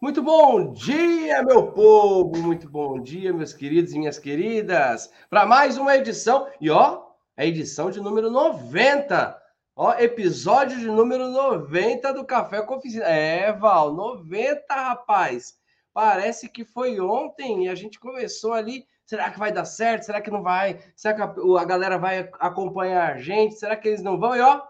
Muito bom dia, meu povo! Muito bom dia, meus queridos e minhas queridas, para mais uma edição. E ó, a edição de número 90. Ó, episódio de número 90 do Café com Oficina. É, Val, 90, rapaz. Parece que foi ontem e a gente começou ali. Será que vai dar certo? Será que não vai? Será que a, a galera vai acompanhar a gente? Será que eles não vão? E ó,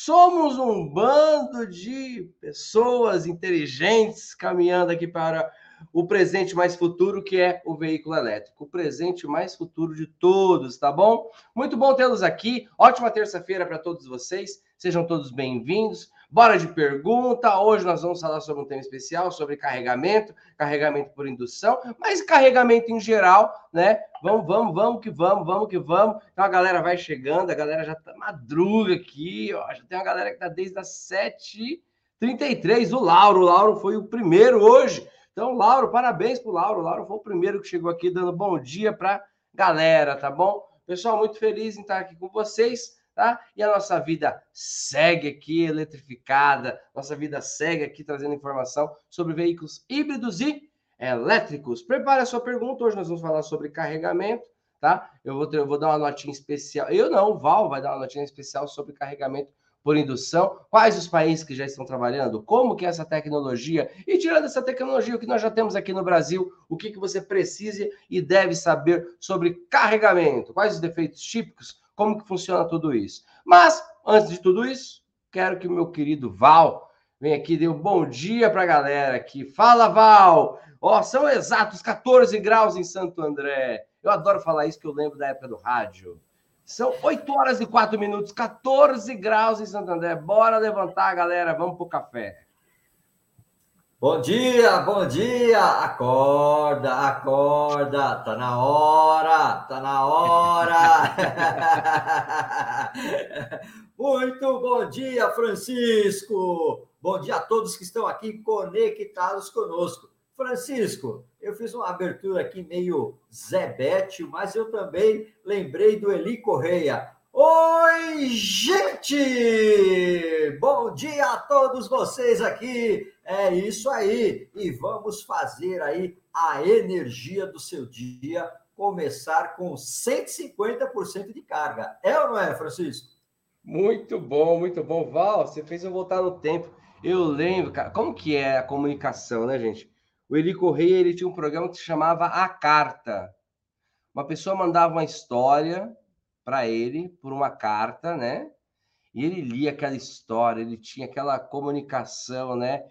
Somos um bando de pessoas inteligentes caminhando aqui para o presente mais futuro, que é o veículo elétrico. O presente mais futuro de todos, tá bom? Muito bom tê-los aqui. Ótima terça-feira para todos vocês. Sejam todos bem-vindos. Bora de pergunta. Hoje nós vamos falar sobre um tema especial, sobre carregamento, carregamento por indução, mas carregamento em geral, né? Vamos, vamos, vamos que vamos, vamos que vamos. Então a galera vai chegando, a galera já tá madruga aqui, ó. Já tem uma galera que tá desde as 7h33. O Lauro, o Lauro foi o primeiro hoje. Então, Lauro, parabéns pro Lauro. Lauro foi o primeiro que chegou aqui dando bom dia pra galera, tá bom? Pessoal, muito feliz em estar aqui com vocês tá? E a nossa vida segue aqui eletrificada, nossa vida segue aqui trazendo informação sobre veículos híbridos e elétricos. Prepare a sua pergunta, hoje nós vamos falar sobre carregamento, tá? Eu vou, ter, eu vou dar uma notinha especial, eu não, o Val vai dar uma notinha especial sobre carregamento por indução, quais os países que já estão trabalhando, como que é essa tecnologia, e tirando essa tecnologia, o que nós já temos aqui no Brasil, o que, que você precisa e deve saber sobre carregamento, quais os defeitos típicos, como que funciona tudo isso. Mas, antes de tudo isso, quero que o meu querido Val venha aqui dê um bom dia para a galera aqui. Fala, Val! Ó, são exatos 14 graus em Santo André. Eu adoro falar isso, que eu lembro da época do rádio. São 8 horas e 4 minutos, 14 graus em Santo André. Bora levantar, galera. Vamos pro café. Bom dia, bom dia! Acorda, acorda! Tá na hora, tá na hora! Muito bom dia, Francisco! Bom dia a todos que estão aqui conectados conosco. Francisco, eu fiz uma abertura aqui meio zebete, mas eu também lembrei do Eli Correia. Oi, gente! Bom dia a todos vocês aqui é isso aí. E vamos fazer aí a energia do seu dia começar com 150% de carga. É ou não é, Francisco? Muito bom, muito bom. Val, você fez eu voltar no tempo. Eu lembro, cara, como que é a comunicação, né, gente? O Eli Correia, ele tinha um programa que se chamava A Carta. Uma pessoa mandava uma história para ele por uma carta, né? E ele lia aquela história, ele tinha aquela comunicação, né?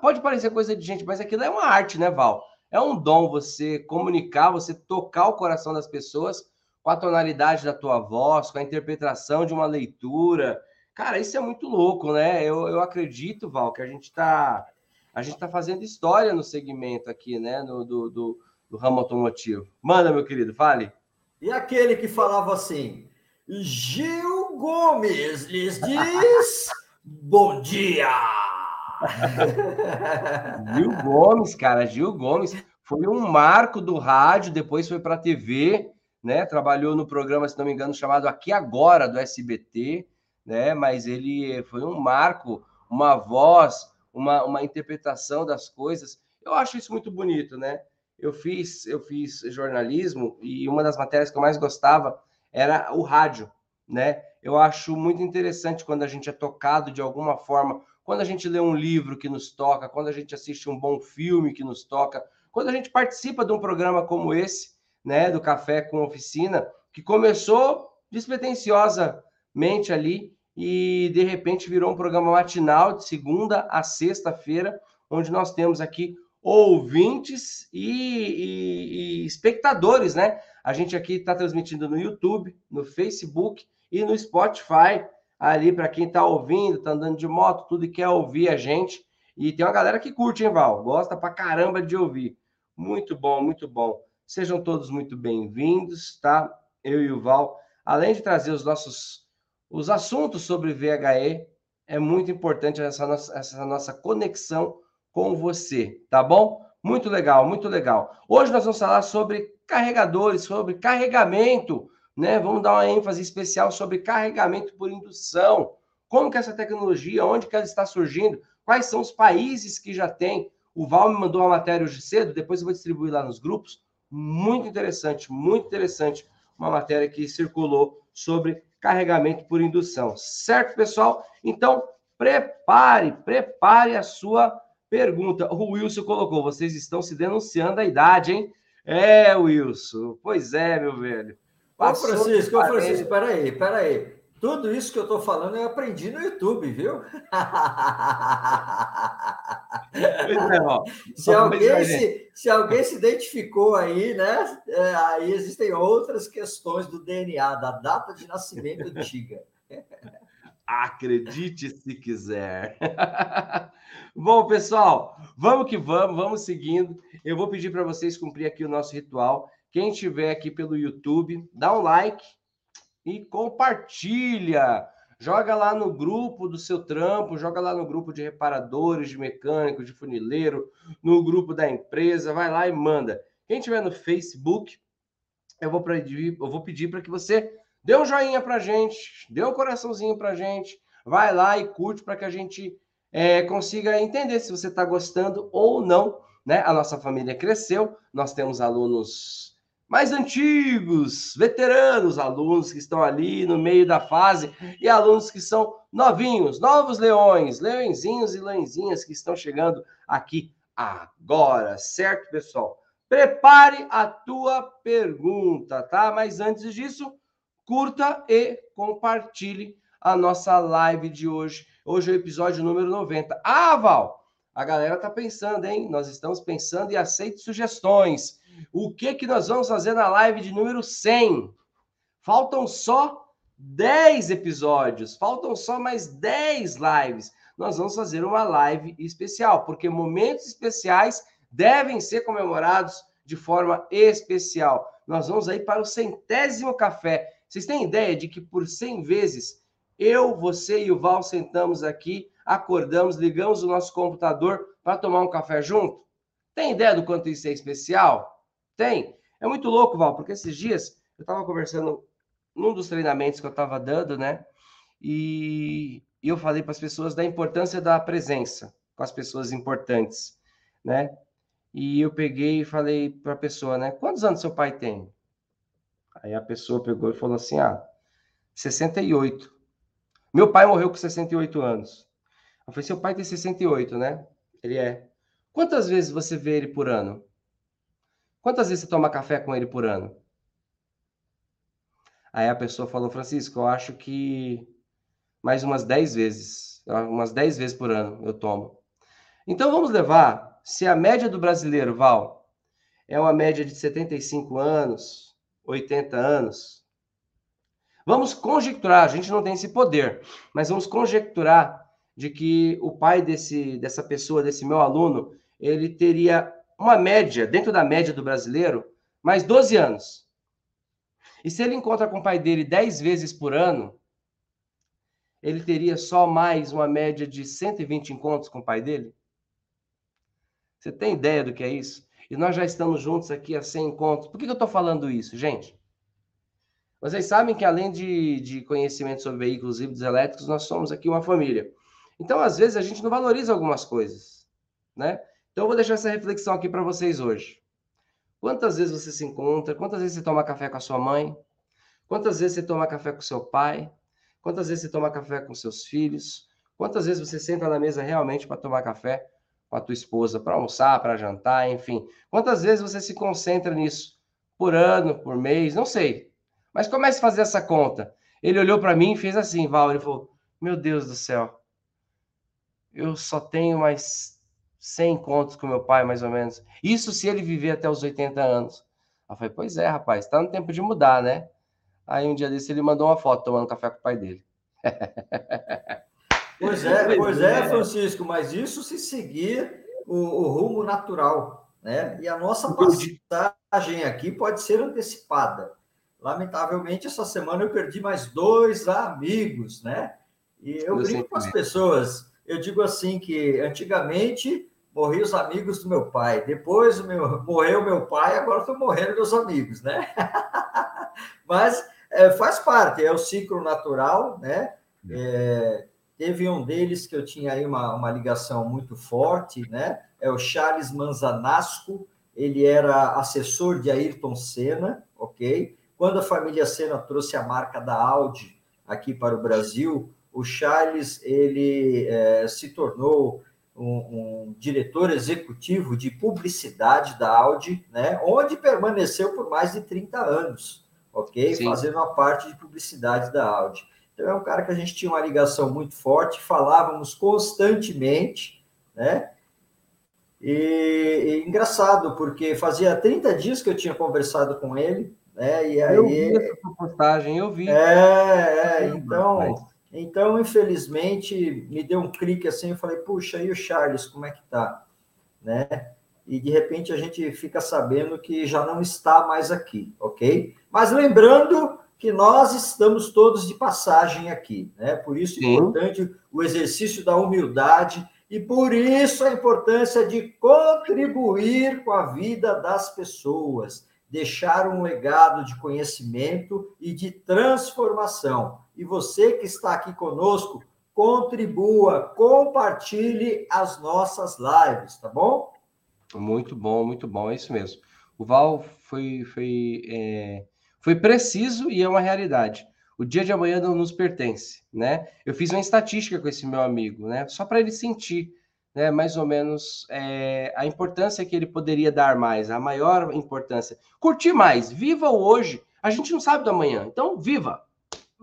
Pode parecer coisa de gente, mas aquilo é uma arte, né, Val? É um dom você comunicar, você tocar o coração das pessoas com a tonalidade da tua voz, com a interpretação de uma leitura. Cara, isso é muito louco, né? Eu, eu acredito, Val, que a gente está a gente tá fazendo história no segmento aqui, né? No, do, do, do ramo automotivo. Manda, meu querido, fale. E aquele que falava assim, Gil Gomes lhes diz bom dia! Gil Gomes, cara, Gil Gomes foi um marco do rádio, depois foi para a TV, né? Trabalhou no programa, se não me engano, chamado Aqui Agora do SBT, né? Mas ele foi um marco, uma voz, uma, uma interpretação das coisas. Eu acho isso muito bonito, né? Eu fiz, eu fiz jornalismo e uma das matérias que eu mais gostava era o rádio, né? Eu acho muito interessante quando a gente é tocado de alguma forma quando a gente lê um livro que nos toca, quando a gente assiste um bom filme que nos toca, quando a gente participa de um programa como esse, né, do Café com Oficina, que começou despretensiosamente ali e de repente virou um programa matinal de segunda a sexta-feira, onde nós temos aqui ouvintes e, e, e espectadores, né? A gente aqui está transmitindo no YouTube, no Facebook e no Spotify ali para quem está ouvindo, está andando de moto, tudo e quer ouvir a gente. E tem uma galera que curte, hein, Val? Gosta pra caramba de ouvir. Muito bom, muito bom. Sejam todos muito bem-vindos, tá? Eu e o Val, além de trazer os nossos os assuntos sobre VHE, é muito importante essa nossa, essa nossa conexão com você, tá bom? Muito legal, muito legal. Hoje nós vamos falar sobre carregadores, sobre carregamento né? Vamos dar uma ênfase especial sobre carregamento por indução. Como que essa tecnologia, onde que ela está surgindo? Quais são os países que já têm O Val me mandou uma matéria hoje cedo, depois eu vou distribuir lá nos grupos. Muito interessante, muito interessante. Uma matéria que circulou sobre carregamento por indução. Certo, pessoal? Então, prepare, prepare a sua pergunta. O Wilson colocou: vocês estão se denunciando a idade, hein? É, Wilson. Pois é, meu velho. Ô, Francisco, ô, Francisco, peraí, peraí. Tudo isso que eu estou falando eu aprendi no YouTube, viu? É, se, alguém se, se alguém se identificou aí, né? É, aí existem outras questões do DNA, da data de nascimento antiga. Acredite se quiser. Bom, pessoal, vamos que vamos, vamos seguindo. Eu vou pedir para vocês cumprir aqui o nosso ritual. Quem estiver aqui pelo YouTube, dá um like, e compartilha. Joga lá no grupo do seu trampo, joga lá no grupo de reparadores, de mecânicos, de funileiro, no grupo da empresa, vai lá e manda. Quem tiver no Facebook, eu vou pedir, eu vou pedir para que você dê um joinha para gente, dê um coraçãozinho para gente, vai lá e curte para que a gente é, consiga entender se você está gostando ou não. Né? A nossa família cresceu, nós temos alunos mais antigos, veteranos, alunos que estão ali no meio da fase e alunos que são novinhos, novos leões, leõezinhos e leõezinhas que estão chegando aqui agora, certo, pessoal? Prepare a tua pergunta, tá? Mas antes disso, curta e compartilhe a nossa live de hoje. Hoje é o episódio número 90. Ah, Val, a galera tá pensando, hein? Nós estamos pensando e aceite sugestões. O que que nós vamos fazer na live de número 100? Faltam só 10 episódios, faltam só mais 10 lives. Nós vamos fazer uma live especial, porque momentos especiais devem ser comemorados de forma especial. Nós vamos aí para o centésimo café. Vocês têm ideia de que por 100 vezes eu, você e o Val sentamos aqui, acordamos, ligamos o nosso computador para tomar um café junto? Tem ideia do quanto isso é especial? Tem. É muito louco, Val, porque esses dias eu estava conversando num dos treinamentos que eu estava dando, né? E eu falei para as pessoas da importância da presença com as pessoas importantes, né? E eu peguei e falei para a pessoa, né? Quantos anos seu pai tem? Aí a pessoa pegou e falou assim: ah, 68. Meu pai morreu com 68 anos. Eu falei: seu pai tem 68, né? Ele é. Quantas vezes você vê ele por ano? Quantas vezes você toma café com ele por ano? Aí a pessoa falou, Francisco, eu acho que mais umas 10 vezes. Umas 10 vezes por ano eu tomo. Então vamos levar, se a média do brasileiro, Val, é uma média de 75 anos, 80 anos, vamos conjecturar, a gente não tem esse poder, mas vamos conjecturar de que o pai desse, dessa pessoa, desse meu aluno, ele teria uma média, dentro da média do brasileiro, mais 12 anos. E se ele encontra com o pai dele 10 vezes por ano, ele teria só mais uma média de 120 encontros com o pai dele? Você tem ideia do que é isso? E nós já estamos juntos aqui a 100 encontros. Por que eu estou falando isso, gente? Vocês sabem que além de, de conhecimento sobre veículos híbridos elétricos, nós somos aqui uma família. Então, às vezes, a gente não valoriza algumas coisas, né? Então, eu vou deixar essa reflexão aqui para vocês hoje. Quantas vezes você se encontra? Quantas vezes você toma café com a sua mãe? Quantas vezes você toma café com seu pai? Quantas vezes você toma café com seus filhos? Quantas vezes você senta na mesa realmente para tomar café com a tua esposa, para almoçar, para jantar, enfim? Quantas vezes você se concentra nisso? Por ano, por mês, não sei. Mas comece a fazer essa conta. Ele olhou para mim e fez assim, Val, ele falou: "Meu Deus do céu. Eu só tenho mais 100 encontros com meu pai, mais ou menos. Isso se ele viver até os 80 anos. Eu falei, pois é, rapaz, tá no tempo de mudar, né? Aí um dia desse ele mandou uma foto tomando café com o pai dele. Pois é, pois é, é, Francisco, mas isso se seguir o, o rumo natural, né? E a nossa passagem aqui pode ser antecipada. Lamentavelmente, essa semana eu perdi mais dois amigos, né? E eu, eu brinco com as pessoas. Eu digo assim que antigamente morri os amigos do meu pai. Depois meu, morreu meu pai, agora estão morrendo meus amigos, né? Mas é, faz parte, é o ciclo natural, né? É, teve um deles que eu tinha aí uma, uma ligação muito forte, né? É o Charles Manzanasco, ele era assessor de Ayrton Senna, ok? Quando a família Senna trouxe a marca da Audi aqui para o Brasil, o Charles ele é, se tornou um, um, diretor executivo de publicidade da Audi, né? Onde permaneceu por mais de 30 anos, ok? Sim. Fazendo a parte de publicidade da Audi. Então, é um cara que a gente tinha uma ligação muito forte, falávamos constantemente, né? E, e, engraçado, porque fazia 30 dias que eu tinha conversado com ele, né? E aí. Eu vi essa postagem, eu vi. É, é então. Então, infelizmente, me deu um clique assim, eu falei, puxa, e o Charles, como é que tá? Né? E de repente a gente fica sabendo que já não está mais aqui, ok? Mas lembrando que nós estamos todos de passagem aqui, né? Por isso é importante o exercício da humildade e por isso a importância de contribuir com a vida das pessoas, deixar um legado de conhecimento e de transformação. E você que está aqui conosco, contribua, compartilhe as nossas lives, tá bom? Muito bom, muito bom, é isso mesmo. O Val foi, foi é foi preciso e é uma realidade. O dia de amanhã não nos pertence, né? Eu fiz uma estatística com esse meu amigo, né? Só para ele sentir, né? Mais ou menos é, a importância que ele poderia dar mais, a maior importância. Curtir mais, viva o hoje. A gente não sabe do amanhã, então viva,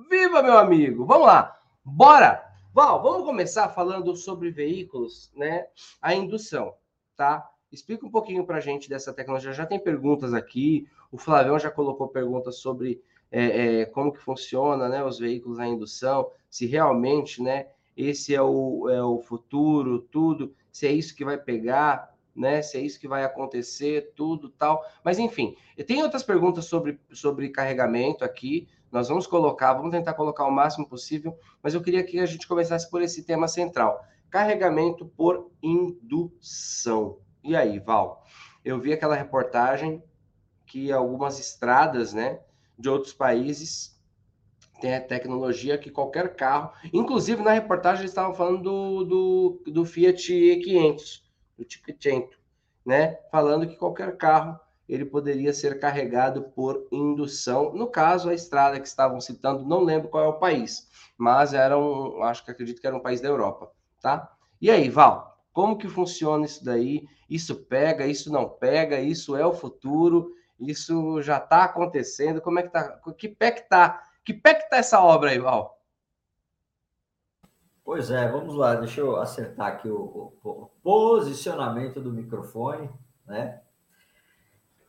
viva meu amigo. Vamos lá, bora. Val, vamos começar falando sobre veículos, né? A indução, tá? Explica um pouquinho para a gente dessa tecnologia. Já tem perguntas aqui. O Flavião já colocou perguntas sobre é, é, como que funciona, né, os veículos a indução, se realmente, né, esse é o, é o futuro, tudo, se é isso que vai pegar, né, se é isso que vai acontecer, tudo tal. Mas enfim, tem outras perguntas sobre, sobre carregamento aqui. Nós vamos colocar, vamos tentar colocar o máximo possível, mas eu queria que a gente começasse por esse tema central: carregamento por indução. E aí, Val? Eu vi aquela reportagem que algumas estradas, né, de outros países têm a tecnologia que qualquer carro, inclusive na reportagem eles estavam falando do, do, do Fiat E500, do Cinquecento, né, falando que qualquer carro ele poderia ser carregado por indução. No caso, a estrada que estavam citando, não lembro qual é o país, mas era um, acho que acredito que era um país da Europa, tá? E aí, Val, como que funciona isso daí? Isso pega, isso não pega, isso é o futuro, isso já está acontecendo. Como é que tá? Que pé que tá? Que pé que tá essa obra aí, Val? Pois é, vamos lá, deixa eu acertar aqui o, o, o posicionamento do microfone, né?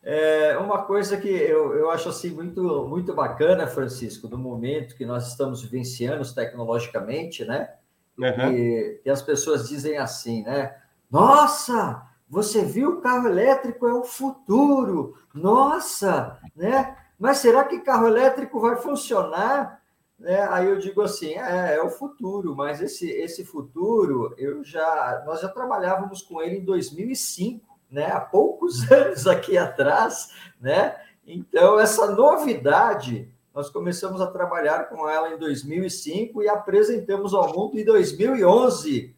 É uma coisa que eu, eu acho assim muito, muito bacana, Francisco, no momento que nós estamos vivenciando tecnologicamente, né? Uhum. E, e, as pessoas dizem assim, né? Nossa, você viu o carro elétrico é o futuro. Nossa, né? Mas será que carro elétrico vai funcionar? Né? Aí eu digo assim, é, é, o futuro, mas esse, esse futuro eu já nós já trabalhávamos com ele em 2005, né? Há poucos anos aqui atrás, né? Então essa novidade nós começamos a trabalhar com ela em 2005 e apresentamos ao mundo em 2011.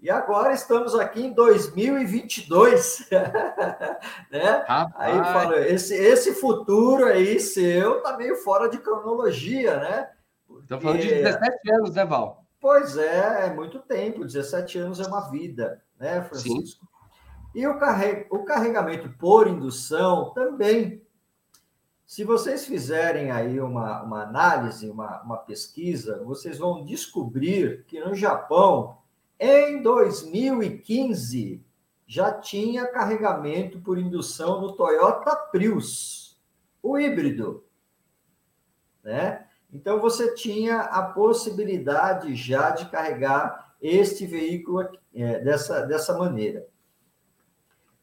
E agora estamos aqui em 2022. né? Aí fala, esse, esse futuro aí seu tá meio fora de cronologia, né? Estou falando de 17 anos, né, Val? Pois é, é muito tempo. 17 anos é uma vida, né, Francisco? Sim. E o, carreg o carregamento por indução também se vocês fizerem aí uma, uma análise, uma, uma pesquisa, vocês vão descobrir que no Japão, em 2015, já tinha carregamento por indução no Toyota Prius, o híbrido. Né? Então, você tinha a possibilidade já de carregar este veículo é, dessa, dessa maneira.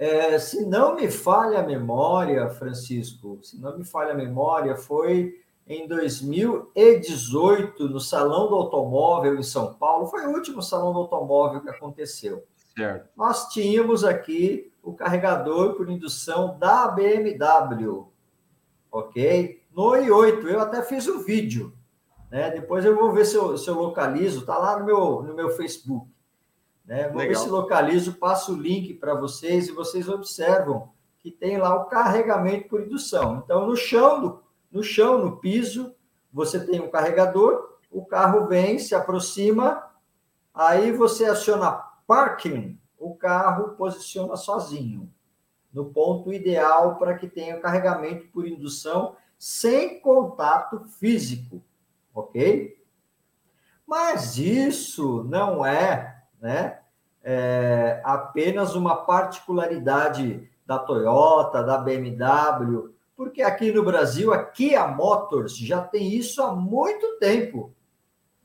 É, se não me falha a memória, Francisco, se não me falha a memória, foi em 2018, no Salão do Automóvel em São Paulo, foi o último Salão do Automóvel que aconteceu. Certo. Nós tínhamos aqui o carregador por indução da BMW, ok? No i8, eu até fiz o um vídeo, Né? Depois eu vou ver se eu, se eu localizo, está lá no meu, no meu Facebook. Né? Vou Legal. ver se localizo, passo o link para vocês e vocês observam que tem lá o carregamento por indução. Então, no chão, no chão, no piso, você tem um carregador, o carro vem, se aproxima, aí você aciona parking, o carro posiciona sozinho, no ponto ideal para que tenha carregamento por indução sem contato físico, ok? Mas isso não é, né, é apenas uma particularidade da Toyota, da BMW, porque aqui no Brasil, a Kia Motors já tem isso há muito tempo,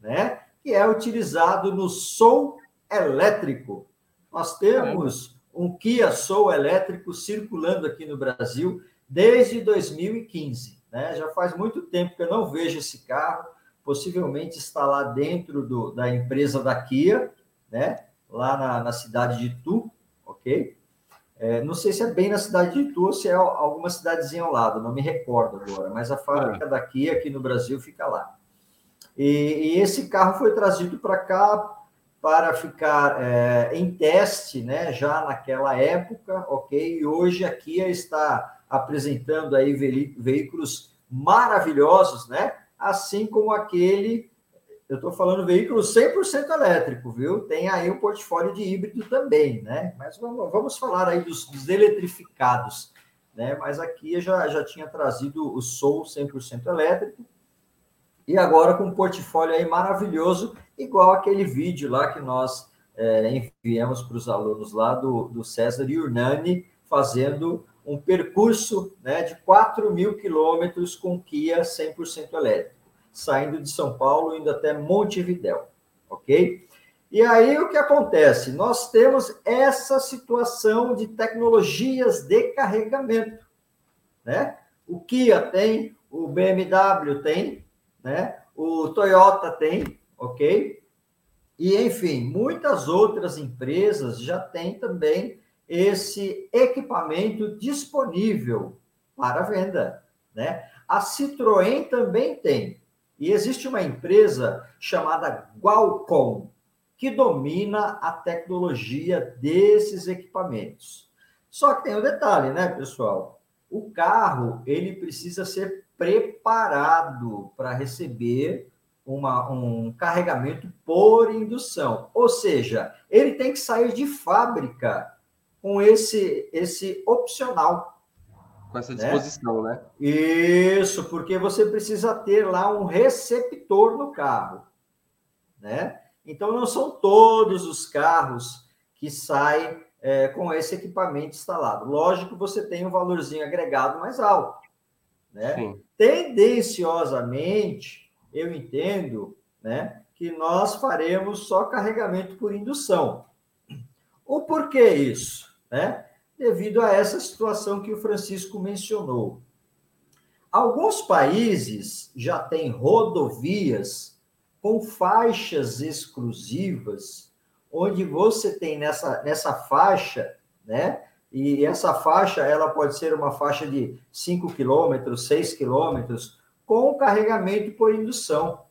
né? Que é utilizado no Soul elétrico. Nós temos um Kia Soul elétrico circulando aqui no Brasil desde 2015, né? Já faz muito tempo que eu não vejo esse carro, possivelmente está lá dentro do, da empresa da Kia, né? Lá na, na cidade de Tu, ok? É, não sei se é bem na cidade de Itu ou se é alguma cidadezinha ao lado, não me recordo agora, mas a fábrica é. daqui, aqui no Brasil, fica lá. E, e esse carro foi trazido para cá para ficar é, em teste, né, já naquela época, ok? E hoje a Kia está apresentando aí veículos maravilhosos, né? Assim como aquele eu estou falando veículo 100% elétrico, viu? Tem aí um portfólio de híbrido também, né? Mas vamos, vamos falar aí dos, dos, eletrificados, né? Mas aqui eu já, já tinha trazido o Soul 100% elétrico e agora com um portfólio aí maravilhoso, igual aquele vídeo lá que nós é, enviamos para os alunos lá do, do César Urnani fazendo um percurso né, de 4 mil quilômetros com Kia 100% elétrico saindo de São Paulo, indo até Montevidéu, ok? E aí o que acontece? Nós temos essa situação de tecnologias de carregamento, né? O Kia tem, o BMW tem, né? O Toyota tem, ok? E enfim, muitas outras empresas já têm também esse equipamento disponível para venda, né? A Citroën também tem. E existe uma empresa chamada Qualcomm, que domina a tecnologia desses equipamentos. Só que tem um detalhe, né, pessoal? O carro, ele precisa ser preparado para receber uma, um carregamento por indução. Ou seja, ele tem que sair de fábrica com esse, esse opcional com essa né? disposição, né? né? Isso, porque você precisa ter lá um receptor no carro, né? Então, não são todos os carros que saem é, com esse equipamento instalado. Lógico, você tem um valorzinho agregado mais alto, né? Sim. Tendenciosamente, eu entendo, né, que nós faremos só carregamento por indução. O porquê isso, né? Devido a essa situação que o Francisco mencionou. Alguns países já têm rodovias com faixas exclusivas, onde você tem nessa, nessa faixa, né? E essa faixa, ela pode ser uma faixa de 5 quilômetros, 6 quilômetros, com carregamento por indução.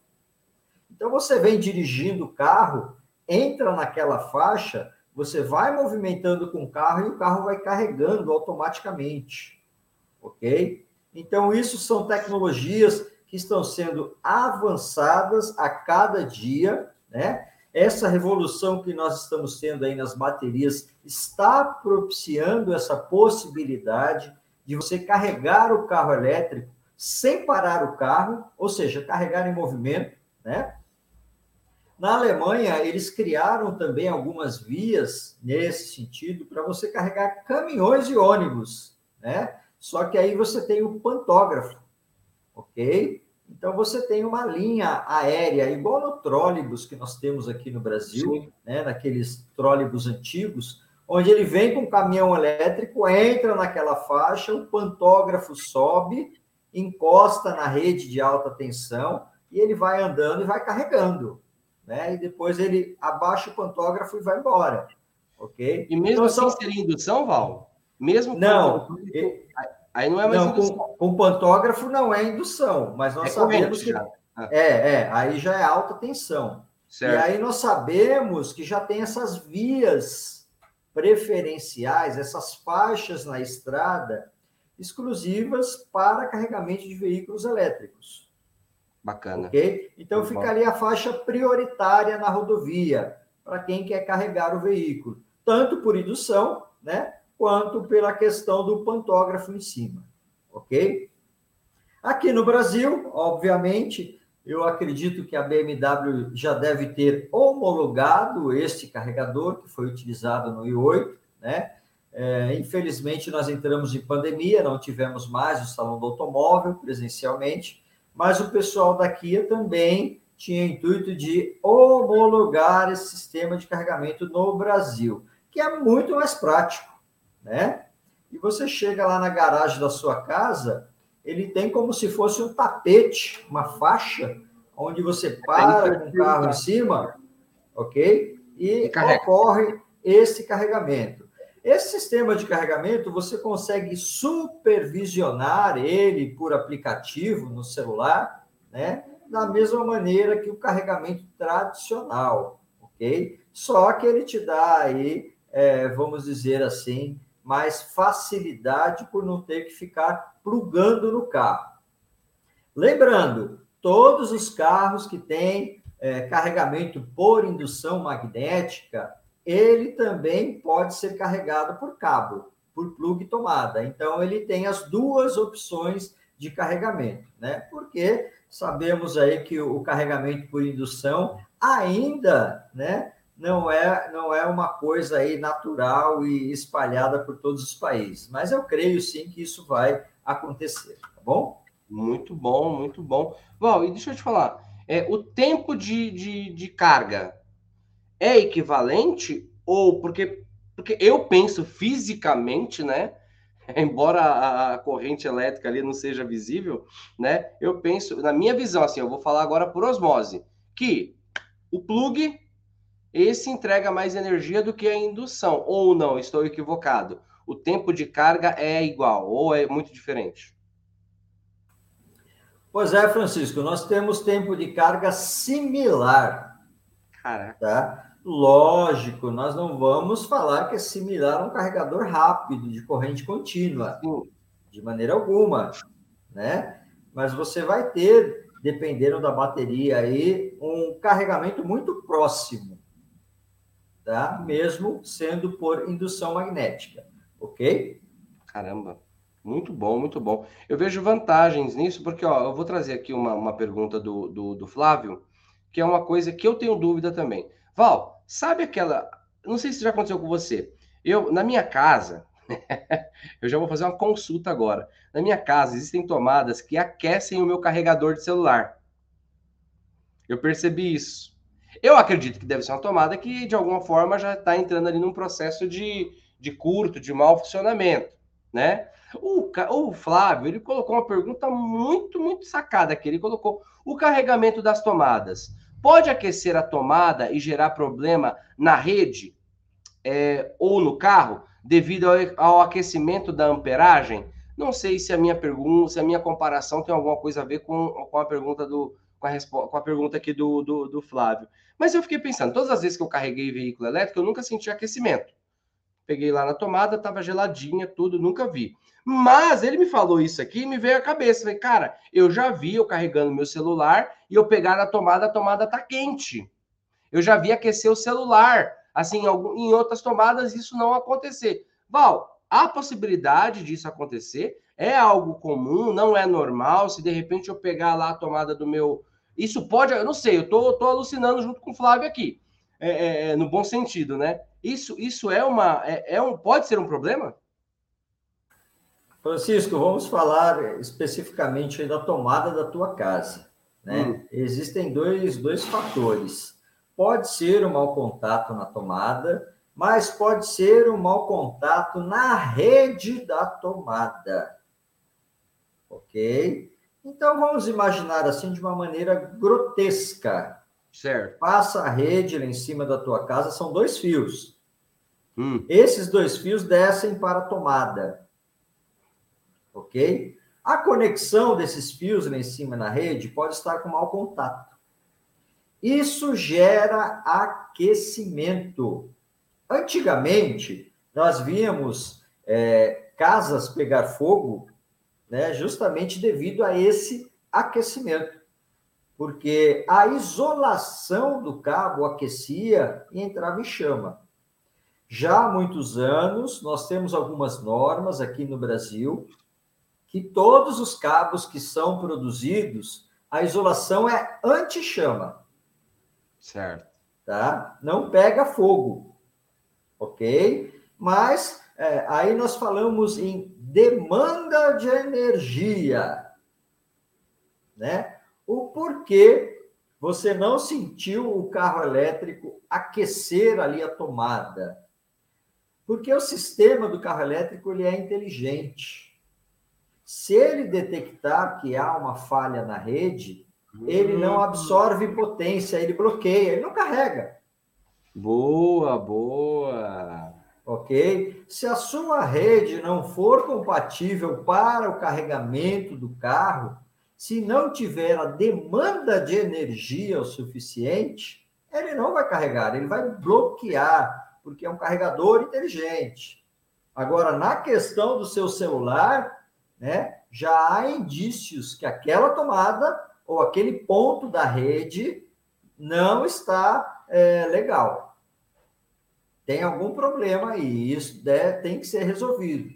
Então, você vem dirigindo o carro, entra naquela faixa, você vai movimentando com o carro e o carro vai carregando automaticamente, ok? Então, isso são tecnologias que estão sendo avançadas a cada dia, né? Essa revolução que nós estamos tendo aí nas baterias está propiciando essa possibilidade de você carregar o carro elétrico sem parar o carro, ou seja, carregar em movimento, né? Na Alemanha, eles criaram também algumas vias nesse sentido para você carregar caminhões e ônibus, né? Só que aí você tem o pantógrafo, ok? Então você tem uma linha aérea, igual no trólebus que nós temos aqui no Brasil, Sim. né? Naqueles trólebus antigos, onde ele vem com um caminhão elétrico, entra naquela faixa, o pantógrafo sobe, encosta na rede de alta tensão e ele vai andando e vai carregando né? E depois ele abaixa o pantógrafo e vai embora, ok? E mesmo então, assim são... seria indução, Val? Mesmo não, com... aí não é mais não, indução. Com, com pantógrafo não é indução, mas nós é sabemos que Ah. É, é, aí já é alta tensão. Certo. E aí nós sabemos que já tem essas vias preferenciais, essas faixas na estrada exclusivas para carregamento de veículos elétricos. Bacana. Ok? Então Muito ficaria bom. a faixa prioritária na rodovia para quem quer carregar o veículo, tanto por indução, né, quanto pela questão do pantógrafo em cima. Ok? Aqui no Brasil, obviamente, eu acredito que a BMW já deve ter homologado este carregador que foi utilizado no i8, né? É, infelizmente, nós entramos em pandemia, não tivemos mais o salão do automóvel presencialmente, mas o pessoal da Kia também tinha intuito de homologar esse sistema de carregamento no Brasil, que é muito mais prático, né? E você chega lá na garagem da sua casa, ele tem como se fosse um tapete, uma faixa, onde você para com o carro em cima, ok? E, e ocorre esse carregamento. Esse sistema de carregamento, você consegue supervisionar ele por aplicativo no celular, né? Da mesma maneira que o carregamento tradicional, ok? Só que ele te dá aí, é, vamos dizer assim, mais facilidade por não ter que ficar plugando no carro. Lembrando, todos os carros que têm é, carregamento por indução magnética, ele também pode ser carregado por cabo, por plug tomada. Então, ele tem as duas opções de carregamento, né? Porque sabemos aí que o carregamento por indução ainda, né, não é não é uma coisa aí natural e espalhada por todos os países, mas eu creio sim que isso vai acontecer, tá bom? Muito bom, muito bom. Val, e deixa eu te falar, é, o tempo de, de, de carga é equivalente ou porque porque eu penso fisicamente, né? Embora a, a corrente elétrica ali não seja visível, né? Eu penso, na minha visão, assim, eu vou falar agora por osmose, que o plug esse entrega mais energia do que a indução, ou não, estou equivocado o tempo de carga é igual ou é muito diferente? Pois é, Francisco, nós temos tempo de carga similar. Caraca. Tá? Lógico, nós não vamos falar que é similar a um carregador rápido de corrente contínua, de maneira alguma, né? Mas você vai ter, dependendo da bateria aí, um carregamento muito próximo, tá? Mesmo sendo por indução magnética ok? Caramba, muito bom, muito bom. Eu vejo vantagens nisso, porque ó, eu vou trazer aqui uma, uma pergunta do, do, do Flávio, que é uma coisa que eu tenho dúvida também. Val, sabe aquela. Não sei se já aconteceu com você. Eu, na minha casa, eu já vou fazer uma consulta agora. Na minha casa existem tomadas que aquecem o meu carregador de celular. Eu percebi isso. Eu acredito que deve ser uma tomada que, de alguma forma, já está entrando ali num processo de, de curto, de mau funcionamento, né? O, o Flávio, ele colocou uma pergunta muito, muito sacada aqui. Ele colocou o carregamento das tomadas. Pode aquecer a tomada e gerar problema na rede é, ou no carro devido ao, ao, aquecimento da amperagem? Não sei se a minha pergunta, se a minha comparação tem alguma coisa a ver com, com a pergunta do com a, com a pergunta aqui do, do, do Flávio. Mas eu fiquei pensando, todas as vezes que eu carreguei veículo elétrico, eu nunca senti aquecimento. Peguei lá na tomada, tava geladinha, tudo, nunca vi. Mas ele me falou isso aqui e me veio à cabeça. Falei, cara, eu já vi eu carregando meu celular e eu pegar na tomada, a tomada tá quente. Eu já vi aquecer o celular. Assim, em outras tomadas isso não acontecer. Val, a possibilidade disso acontecer é algo comum, não é normal. Se de repente eu pegar lá a tomada do meu. Isso pode, eu não sei, eu tô, tô alucinando junto com o Flávio aqui. É, é, é no bom sentido, né? Isso, isso é uma é, é um pode ser um problema? Francisco, vamos falar especificamente da tomada da tua casa. Né? Hum. Existem dois, dois fatores. Pode ser um mau contato na tomada, mas pode ser um mau contato na rede da tomada. Ok? Então vamos imaginar assim de uma maneira grotesca. Certo. Passa a rede lá em cima da tua casa, são dois fios. Hum. Esses dois fios descem para a tomada. Ok? A conexão desses fios lá em cima na rede pode estar com mau contato. Isso gera aquecimento. Antigamente, nós víamos é, casas pegar fogo né, justamente devido a esse aquecimento. Porque a isolação do cabo aquecia e entrava em chama. Já há muitos anos, nós temos algumas normas aqui no Brasil que todos os cabos que são produzidos, a isolação é anti-chama. Certo. Tá? Não pega fogo. Ok? Mas é, aí nós falamos em demanda de energia. Né? O porquê você não sentiu o carro elétrico aquecer ali a tomada? Porque o sistema do carro elétrico ele é inteligente. Se ele detectar que há uma falha na rede, ele não hum. absorve potência, ele bloqueia, ele não carrega. Boa, boa. Ok? Se a sua rede não for compatível para o carregamento do carro, se não tiver a demanda de energia o suficiente, ele não vai carregar, ele vai bloquear, porque é um carregador inteligente. Agora, na questão do seu celular, né, já há indícios que aquela tomada ou aquele ponto da rede não está é, legal. Tem algum problema aí, isso deve, tem que ser resolvido.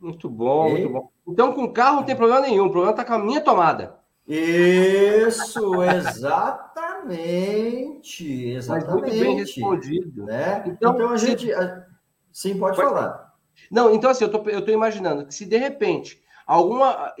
Muito bom, e... muito bom. Então, com o carro não tem problema nenhum, o problema está com a minha tomada. Isso, exatamente. Exatamente. Mas muito bem respondido. Né? Então, então a gente. Sim, pode, pode falar. Não, então assim, eu tô, eu tô imaginando que se de repente alguma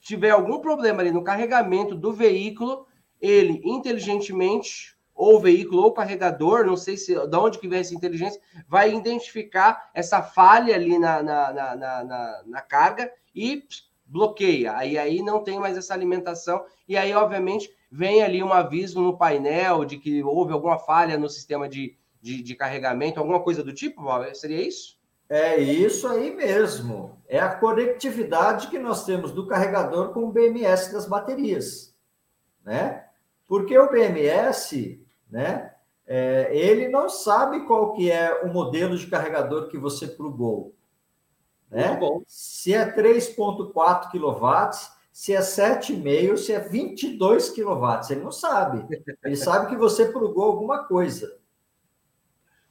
tiver algum problema ali no carregamento do veículo, ele inteligentemente, ou veículo ou carregador, não sei se de onde que vem essa inteligência, vai identificar essa falha ali na, na, na, na, na carga e bloqueia. Aí, aí não tem mais essa alimentação, e aí, obviamente, vem ali um aviso no painel de que houve alguma falha no sistema de, de, de carregamento, alguma coisa do tipo, seria isso? É isso aí mesmo. É a conectividade que nós temos do carregador com o BMS das baterias, né? Porque o BMS, né? É, ele não sabe qual que é o modelo de carregador que você plugou, né? Se é 3.4 kW, se é 7,5, se é 22 kW, ele não sabe. Ele sabe que você plugou alguma coisa.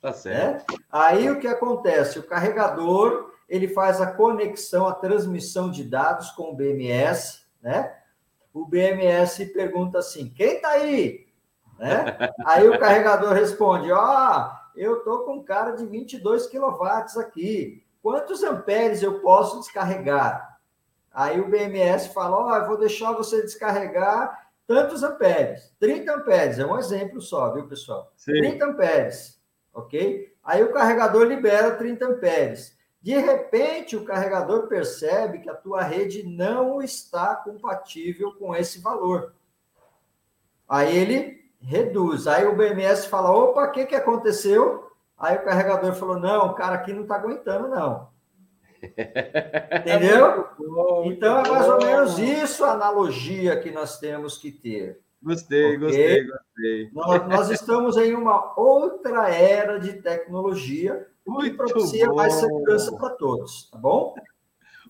Tá certo. Né? Aí o que acontece? O carregador ele faz a conexão, a transmissão de dados com o BMS, né? O BMS pergunta assim: quem tá aí? Né? Aí o carregador responde: ó, oh, eu tô com cara de 22 kW aqui. Quantos amperes eu posso descarregar? Aí o BMS fala: ó, oh, vou deixar você descarregar tantos amperes, 30 amperes, é um exemplo só, viu, pessoal? Sim. 30 amperes ok? Aí o carregador libera 30 amperes. De repente, o carregador percebe que a tua rede não está compatível com esse valor. Aí ele reduz. Aí o BMS fala: opa, o que, que aconteceu? Aí o carregador falou: não, o cara aqui não está aguentando, não. Entendeu? Então é mais ou menos isso a analogia que nós temos que ter. Gostei, okay? gostei, gostei. Nós, nós, estamos em uma outra era de tecnologia Muito que propicia bom. mais segurança para todos, tá bom?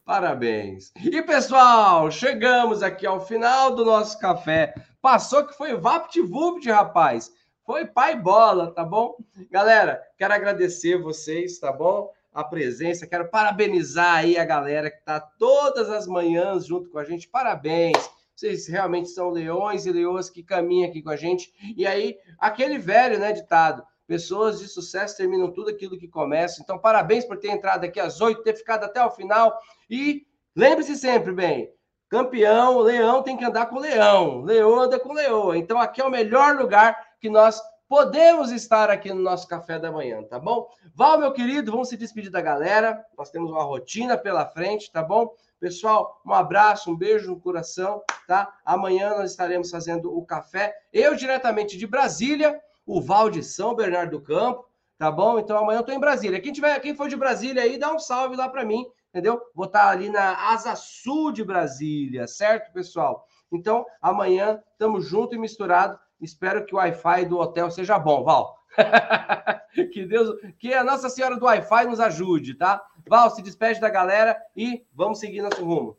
Parabéns. E pessoal, chegamos aqui ao final do nosso café. Passou que foi VaptVupt, rapaz. Foi pai bola, tá bom? Galera, quero agradecer vocês, tá bom? A presença, quero parabenizar aí a galera que tá todas as manhãs junto com a gente. Parabéns. Vocês realmente são leões e leoas que caminham aqui com a gente. E aí, aquele velho, né, ditado. Pessoas de sucesso terminam tudo aquilo que começa. Então, parabéns por ter entrado aqui às oito, ter ficado até o final. E lembre-se sempre, bem, campeão, leão tem que andar com leão, leoa anda com leoa. Então, aqui é o melhor lugar que nós podemos estar aqui no nosso café da manhã, tá bom? Val, meu querido, vamos se despedir da galera. Nós temos uma rotina pela frente, tá bom? Pessoal, um abraço, um beijo no coração, tá? Amanhã nós estaremos fazendo o café. Eu diretamente de Brasília, o Val de São Bernardo do Campo, tá bom? Então amanhã eu tô em Brasília. Quem tiver, quem for de Brasília aí, dá um salve lá para mim, entendeu? Vou estar ali na Asa Sul de Brasília, certo, pessoal? Então, amanhã estamos junto e misturado. Espero que o Wi-Fi do hotel seja bom, Val. que Deus, que a Nossa Senhora do Wi-Fi nos ajude, tá? Val, se despede da galera e vamos seguir nosso rumo.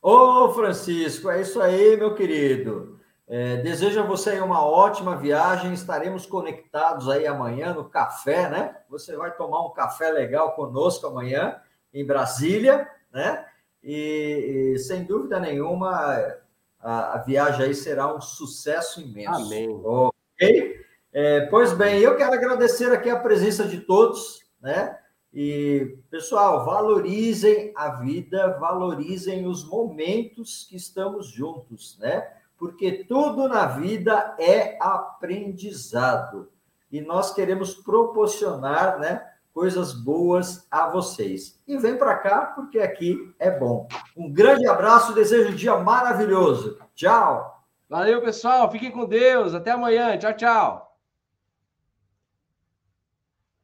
Ô, Francisco, é isso aí, meu querido. É, desejo a você uma ótima viagem. Estaremos conectados aí amanhã no café, né? Você vai tomar um café legal conosco amanhã em Brasília, né? E, e sem dúvida nenhuma, a, a, viagem aí será um sucesso imenso. Amém. Ok? É, pois bem, eu quero agradecer aqui a presença de todos, né? E, pessoal, valorizem a vida, valorizem os momentos que estamos juntos, né? Porque tudo na vida é aprendizado. E nós queremos proporcionar, né? Coisas boas a vocês. E vem para cá, porque aqui é bom. Um grande abraço, desejo um dia maravilhoso. Tchau. Valeu, pessoal. Fiquem com Deus. Até amanhã. Tchau, tchau.